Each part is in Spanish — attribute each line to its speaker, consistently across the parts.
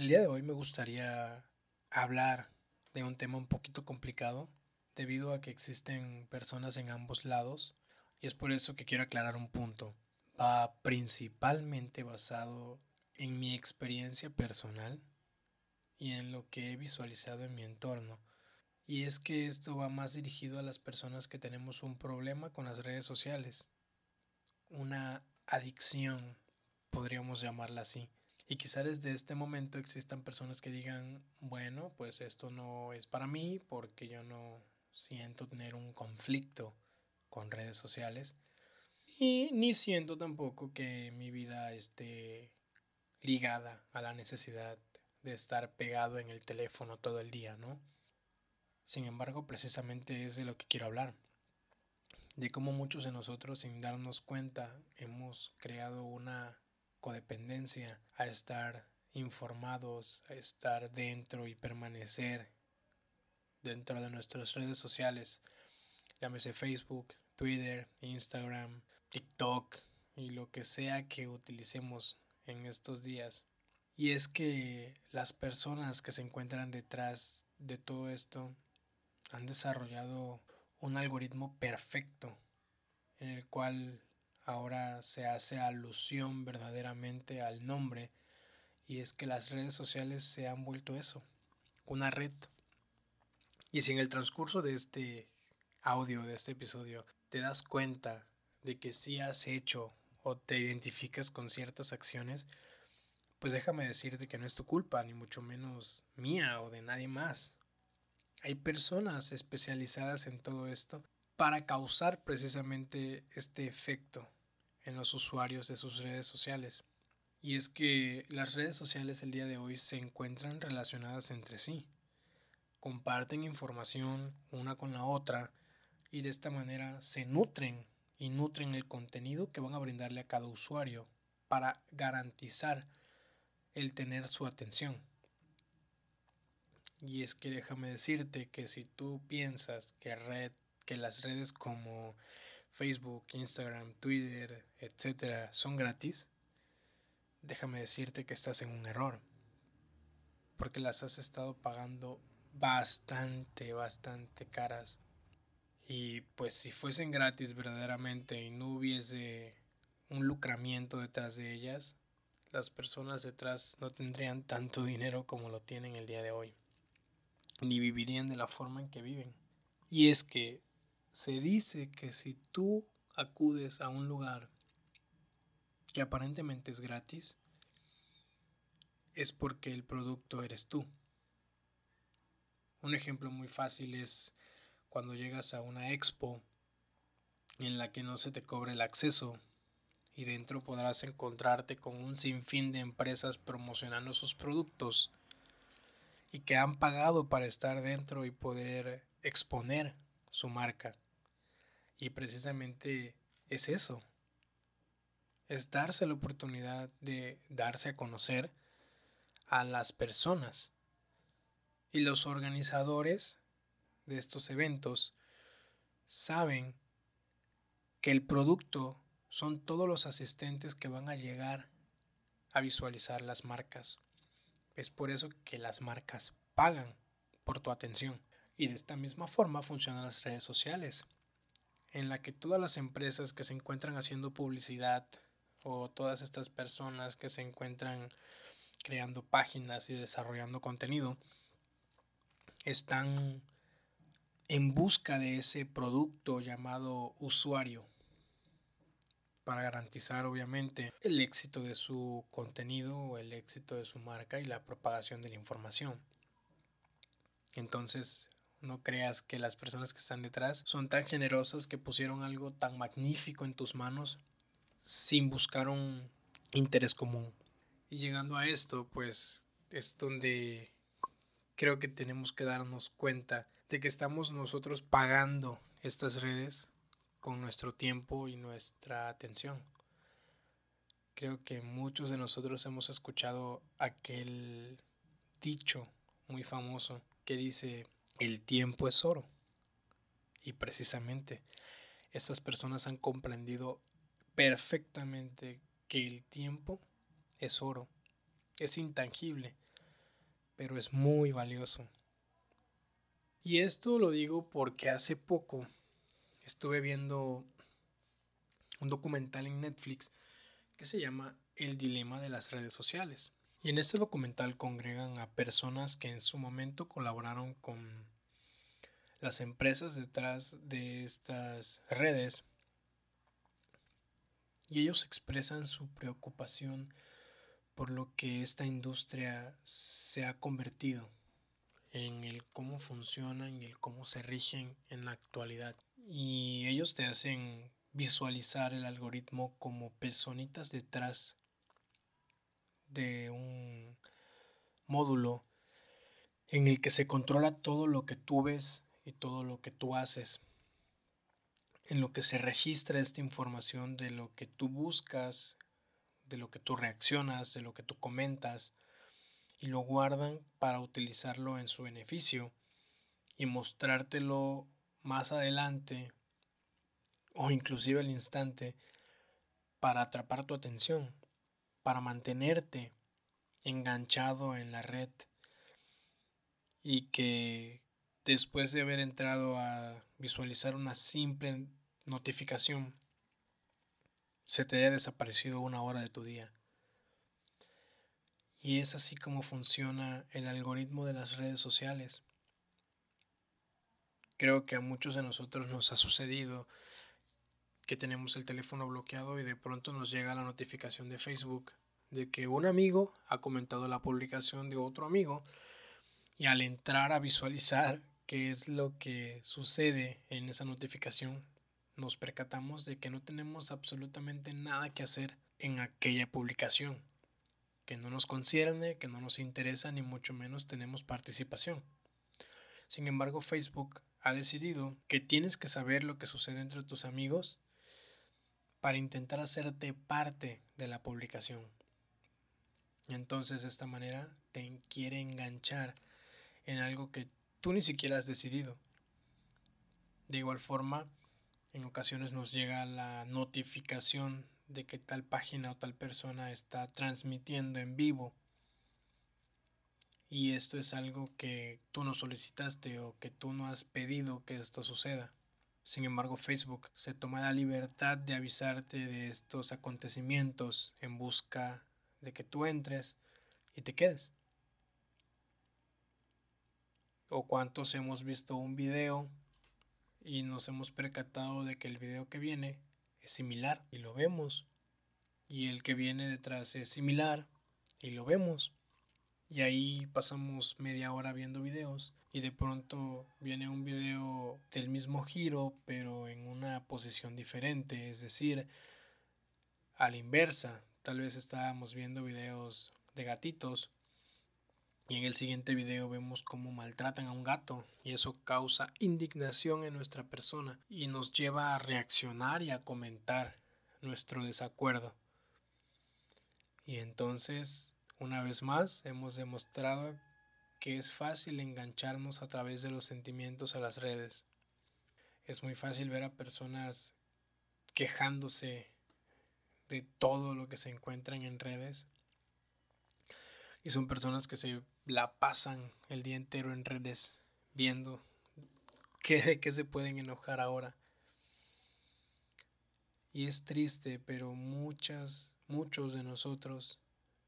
Speaker 1: El día de hoy me gustaría hablar de un tema un poquito complicado debido a que existen personas en ambos lados y es por eso que quiero aclarar un punto. Va principalmente basado en mi experiencia personal y en lo que he visualizado en mi entorno. Y es que esto va más dirigido a las personas que tenemos un problema con las redes sociales. Una adicción, podríamos llamarla así. Y quizá desde este momento existan personas que digan, bueno, pues esto no es para mí porque yo no siento tener un conflicto con redes sociales. Y ni siento tampoco que mi vida esté ligada a la necesidad de estar pegado en el teléfono todo el día, ¿no? Sin embargo, precisamente es de lo que quiero hablar. De cómo muchos de nosotros, sin darnos cuenta, hemos creado una codependencia a estar informados, a estar dentro y permanecer dentro de nuestras redes sociales, llámese Facebook, Twitter, Instagram, TikTok y lo que sea que utilicemos en estos días. Y es que las personas que se encuentran detrás de todo esto han desarrollado un algoritmo perfecto en el cual ahora se hace alusión verdaderamente al nombre y es que las redes sociales se han vuelto eso, una red. Y si en el transcurso de este audio, de este episodio, te das cuenta de que sí has hecho o te identificas con ciertas acciones, pues déjame decirte que no es tu culpa, ni mucho menos mía o de nadie más. Hay personas especializadas en todo esto para causar precisamente este efecto en los usuarios de sus redes sociales. Y es que las redes sociales el día de hoy se encuentran relacionadas entre sí. Comparten información una con la otra y de esta manera se nutren y nutren el contenido que van a brindarle a cada usuario para garantizar el tener su atención. Y es que déjame decirte que si tú piensas que, red, que las redes como Facebook, Instagram, Twitter, etcétera, son gratis, déjame decirte que estás en un error. Porque las has estado pagando bastante, bastante caras. Y pues si fuesen gratis verdaderamente y no hubiese un lucramiento detrás de ellas, las personas detrás no tendrían tanto dinero como lo tienen el día de hoy, ni vivirían de la forma en que viven. Y es que se dice que si tú acudes a un lugar que aparentemente es gratis, es porque el producto eres tú. Un ejemplo muy fácil es cuando llegas a una expo en la que no se te cobre el acceso y dentro podrás encontrarte con un sinfín de empresas promocionando sus productos y que han pagado para estar dentro y poder exponer su marca. Y precisamente es eso. Es darse la oportunidad de darse a conocer a las personas. Y los organizadores de estos eventos saben que el producto son todos los asistentes que van a llegar a visualizar las marcas. Es por eso que las marcas pagan por tu atención. Y de esta misma forma funcionan las redes sociales, en la que todas las empresas que se encuentran haciendo publicidad o todas estas personas que se encuentran creando páginas y desarrollando contenido están en busca de ese producto llamado usuario para garantizar obviamente el éxito de su contenido o el éxito de su marca y la propagación de la información. Entonces, no creas que las personas que están detrás son tan generosas que pusieron algo tan magnífico en tus manos sin buscar un interés común. Y llegando a esto, pues es donde creo que tenemos que darnos cuenta de que estamos nosotros pagando estas redes con nuestro tiempo y nuestra atención. Creo que muchos de nosotros hemos escuchado aquel dicho muy famoso que dice, el tiempo es oro. Y precisamente estas personas han comprendido perfectamente que el tiempo es oro, es intangible, pero es muy valioso. Y esto lo digo porque hace poco estuve viendo un documental en Netflix que se llama El dilema de las redes sociales. Y en este documental congregan a personas que en su momento colaboraron con las empresas detrás de estas redes y ellos expresan su preocupación por lo que esta industria se ha convertido en el cómo funcionan y el cómo se rigen en la actualidad. Y ellos te hacen visualizar el algoritmo como personitas detrás de un módulo en el que se controla todo lo que tú ves y todo lo que tú haces, en lo que se registra esta información de lo que tú buscas, de lo que tú reaccionas, de lo que tú comentas, y lo guardan para utilizarlo en su beneficio y mostrártelo más adelante o inclusive al instante para atrapar tu atención, para mantenerte enganchado en la red y que después de haber entrado a visualizar una simple notificación se te haya desaparecido una hora de tu día. Y es así como funciona el algoritmo de las redes sociales. Creo que a muchos de nosotros nos ha sucedido que tenemos el teléfono bloqueado y de pronto nos llega la notificación de Facebook de que un amigo ha comentado la publicación de otro amigo y al entrar a visualizar qué es lo que sucede en esa notificación, nos percatamos de que no tenemos absolutamente nada que hacer en aquella publicación que no nos concierne, que no nos interesa, ni mucho menos tenemos participación. Sin embargo, Facebook ha decidido que tienes que saber lo que sucede entre tus amigos para intentar hacerte parte de la publicación. Entonces, de esta manera te quiere enganchar en algo que tú ni siquiera has decidido. De igual forma, en ocasiones nos llega la notificación de que tal página o tal persona está transmitiendo en vivo y esto es algo que tú no solicitaste o que tú no has pedido que esto suceda. Sin embargo, Facebook se toma la libertad de avisarte de estos acontecimientos en busca de que tú entres y te quedes. O cuántos hemos visto un video y nos hemos percatado de que el video que viene es similar y lo vemos. Y el que viene detrás es similar y lo vemos. Y ahí pasamos media hora viendo videos y de pronto viene un video del mismo giro pero en una posición diferente, es decir, a la inversa. Tal vez estábamos viendo videos de gatitos y en el siguiente video vemos cómo maltratan a un gato y eso causa indignación en nuestra persona y nos lleva a reaccionar y a comentar nuestro desacuerdo. Y entonces, una vez más, hemos demostrado que es fácil engancharnos a través de los sentimientos a las redes. Es muy fácil ver a personas quejándose de todo lo que se encuentran en redes y son personas que se la pasan el día entero en redes viendo qué, de qué se pueden enojar ahora. Y es triste, pero muchas, muchos de nosotros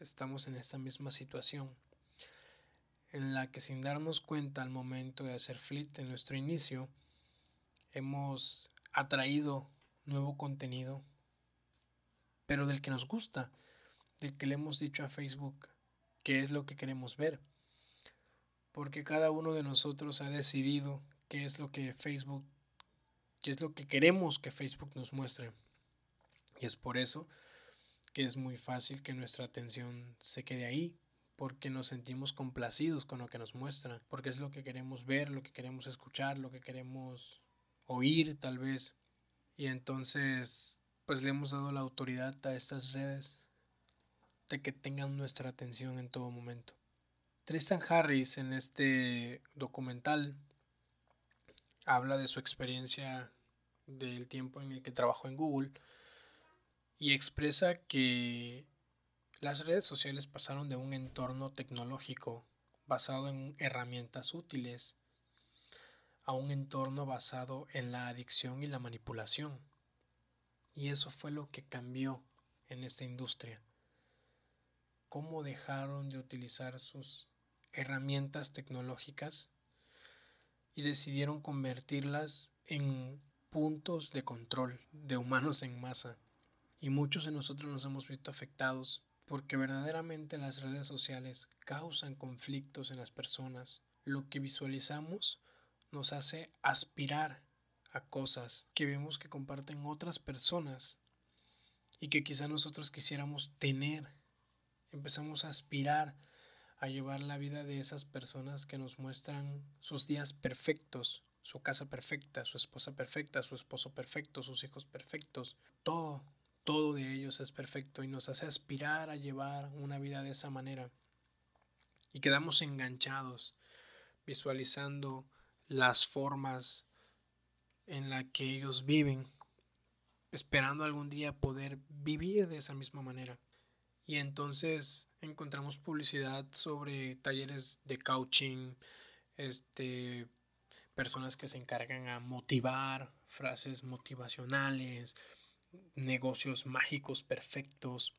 Speaker 1: estamos en esta misma situación, en la que sin darnos cuenta al momento de hacer flit en nuestro inicio, hemos atraído nuevo contenido, pero del que nos gusta, del que le hemos dicho a Facebook, qué es lo que queremos ver. Porque cada uno de nosotros ha decidido qué es lo que Facebook, qué es lo que queremos que Facebook nos muestre. Y es por eso que es muy fácil que nuestra atención se quede ahí, porque nos sentimos complacidos con lo que nos muestra, porque es lo que queremos ver, lo que queremos escuchar, lo que queremos oír tal vez. Y entonces, pues le hemos dado la autoridad a estas redes de que tengan nuestra atención en todo momento. Tristan Harris en este documental habla de su experiencia del tiempo en el que trabajó en Google y expresa que las redes sociales pasaron de un entorno tecnológico basado en herramientas útiles a un entorno basado en la adicción y la manipulación. Y eso fue lo que cambió en esta industria. Cómo dejaron de utilizar sus herramientas tecnológicas y decidieron convertirlas en puntos de control de humanos en masa. Y muchos de nosotros nos hemos visto afectados porque verdaderamente las redes sociales causan conflictos en las personas. Lo que visualizamos nos hace aspirar a cosas que vemos que comparten otras personas y que quizá nosotros quisiéramos tener. Empezamos a aspirar a llevar la vida de esas personas que nos muestran sus días perfectos, su casa perfecta, su esposa perfecta, su esposo perfecto, sus hijos perfectos. Todo, todo de ellos es perfecto y nos hace aspirar a llevar una vida de esa manera. Y quedamos enganchados, visualizando las formas en las que ellos viven, esperando algún día poder vivir de esa misma manera. Y entonces encontramos publicidad sobre talleres de coaching, este, personas que se encargan a motivar, frases motivacionales, negocios mágicos perfectos.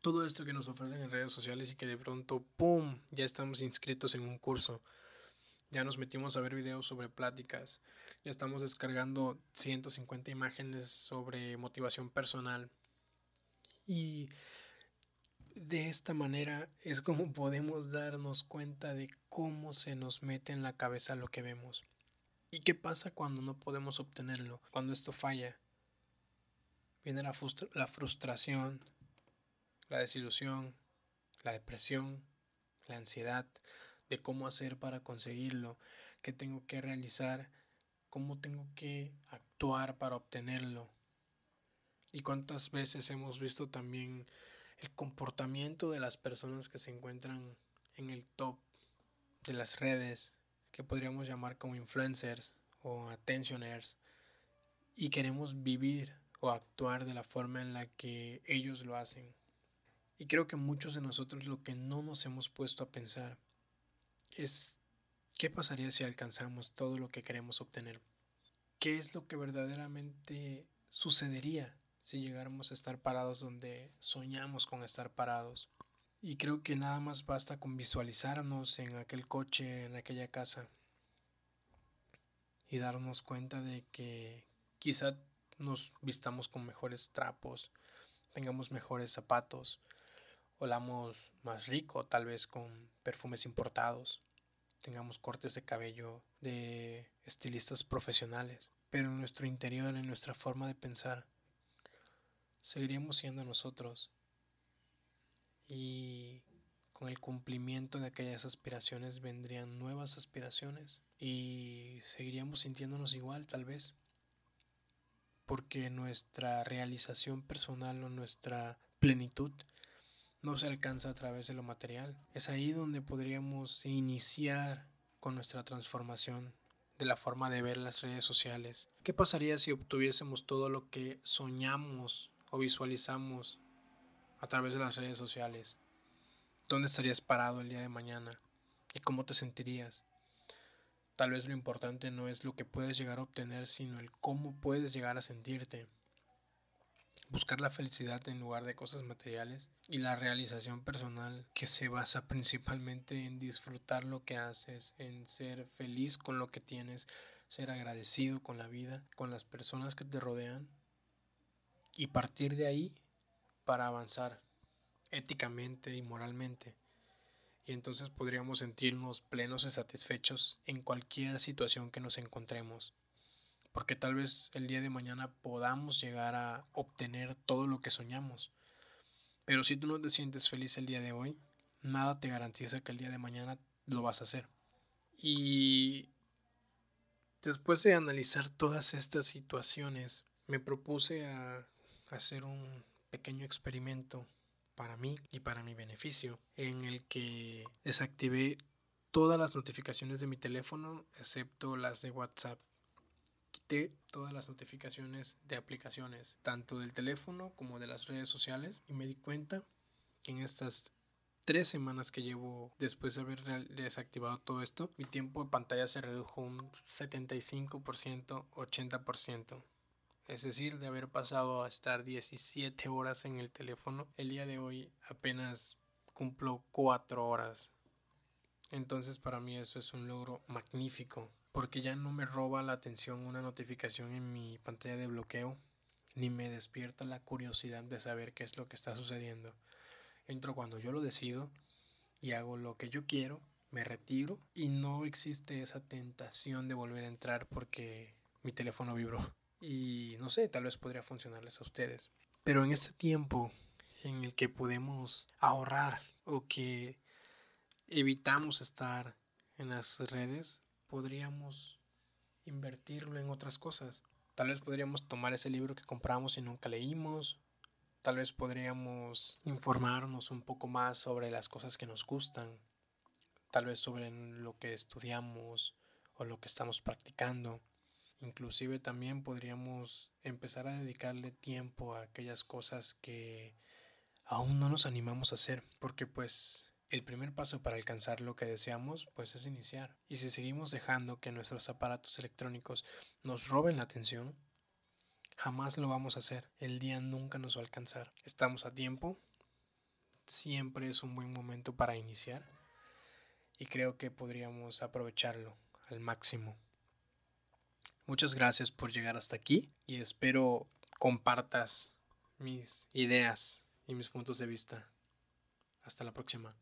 Speaker 1: Todo esto que nos ofrecen en redes sociales y que de pronto, ¡pum!, ya estamos inscritos en un curso. Ya nos metimos a ver videos sobre pláticas. Ya estamos descargando 150 imágenes sobre motivación personal. Y de esta manera es como podemos darnos cuenta de cómo se nos mete en la cabeza lo que vemos. ¿Y qué pasa cuando no podemos obtenerlo? Cuando esto falla. Viene la, frustración, la desilusión, la depresión, la ansiedad de cómo hacer para conseguirlo, qué tengo que realizar, cómo tengo que actuar para obtenerlo. Y cuántas veces hemos visto también el comportamiento de las personas que se encuentran en el top de las redes, que podríamos llamar como influencers o attentioners, y queremos vivir o actuar de la forma en la que ellos lo hacen. Y creo que muchos de nosotros lo que no nos hemos puesto a pensar es qué pasaría si alcanzamos todo lo que queremos obtener. ¿Qué es lo que verdaderamente sucedería si llegáramos a estar parados donde soñamos con estar parados. Y creo que nada más basta con visualizarnos en aquel coche, en aquella casa, y darnos cuenta de que quizá nos vistamos con mejores trapos, tengamos mejores zapatos, olamos más rico, tal vez con perfumes importados, tengamos cortes de cabello de estilistas profesionales, pero en nuestro interior, en nuestra forma de pensar, seguiríamos siendo nosotros. Y con el cumplimiento de aquellas aspiraciones vendrían nuevas aspiraciones y seguiríamos sintiéndonos igual tal vez porque nuestra realización personal o nuestra plenitud no se alcanza a través de lo material. Es ahí donde podríamos iniciar con nuestra transformación de la forma de ver las redes sociales. ¿Qué pasaría si obtuviésemos todo lo que soñamos o visualizamos a través de las redes sociales? ¿Dónde estarías parado el día de mañana? ¿Y cómo te sentirías? Tal vez lo importante no es lo que puedes llegar a obtener, sino el cómo puedes llegar a sentirte. Buscar la felicidad en lugar de cosas materiales y la realización personal que se basa principalmente en disfrutar lo que haces, en ser feliz con lo que tienes, ser agradecido con la vida, con las personas que te rodean y partir de ahí para avanzar éticamente y moralmente. Y entonces podríamos sentirnos plenos y satisfechos en cualquier situación que nos encontremos. Porque tal vez el día de mañana podamos llegar a obtener todo lo que soñamos. Pero si tú no te sientes feliz el día de hoy, nada te garantiza que el día de mañana lo vas a hacer. Y después de analizar todas estas situaciones, me propuse a hacer un pequeño experimento para mí y para mi beneficio en el que desactivé todas las notificaciones de mi teléfono excepto las de WhatsApp. Quité todas las notificaciones de aplicaciones, tanto del teléfono como de las redes sociales y me di cuenta que en estas tres semanas que llevo después de haber desactivado todo esto, mi tiempo de pantalla se redujo un 75%, 80%. Es decir, de haber pasado a estar 17 horas en el teléfono, el día de hoy apenas cumplo 4 horas. Entonces para mí eso es un logro magnífico, porque ya no me roba la atención una notificación en mi pantalla de bloqueo, ni me despierta la curiosidad de saber qué es lo que está sucediendo. Entro cuando yo lo decido y hago lo que yo quiero, me retiro y no existe esa tentación de volver a entrar porque mi teléfono vibró. Y no sé, tal vez podría funcionarles a ustedes. Pero en este tiempo en el que podemos ahorrar o que evitamos estar en las redes, podríamos invertirlo en otras cosas. Tal vez podríamos tomar ese libro que compramos y nunca leímos. Tal vez podríamos informarnos un poco más sobre las cosas que nos gustan. Tal vez sobre lo que estudiamos o lo que estamos practicando. Inclusive también podríamos empezar a dedicarle tiempo a aquellas cosas que aún no nos animamos a hacer, porque pues el primer paso para alcanzar lo que deseamos pues es iniciar. Y si seguimos dejando que nuestros aparatos electrónicos nos roben la atención, jamás lo vamos a hacer. El día nunca nos va a alcanzar. Estamos a tiempo. Siempre es un buen momento para iniciar. Y creo que podríamos aprovecharlo al máximo. Muchas gracias por llegar hasta aquí y espero compartas mis ideas y mis puntos de vista. Hasta la próxima.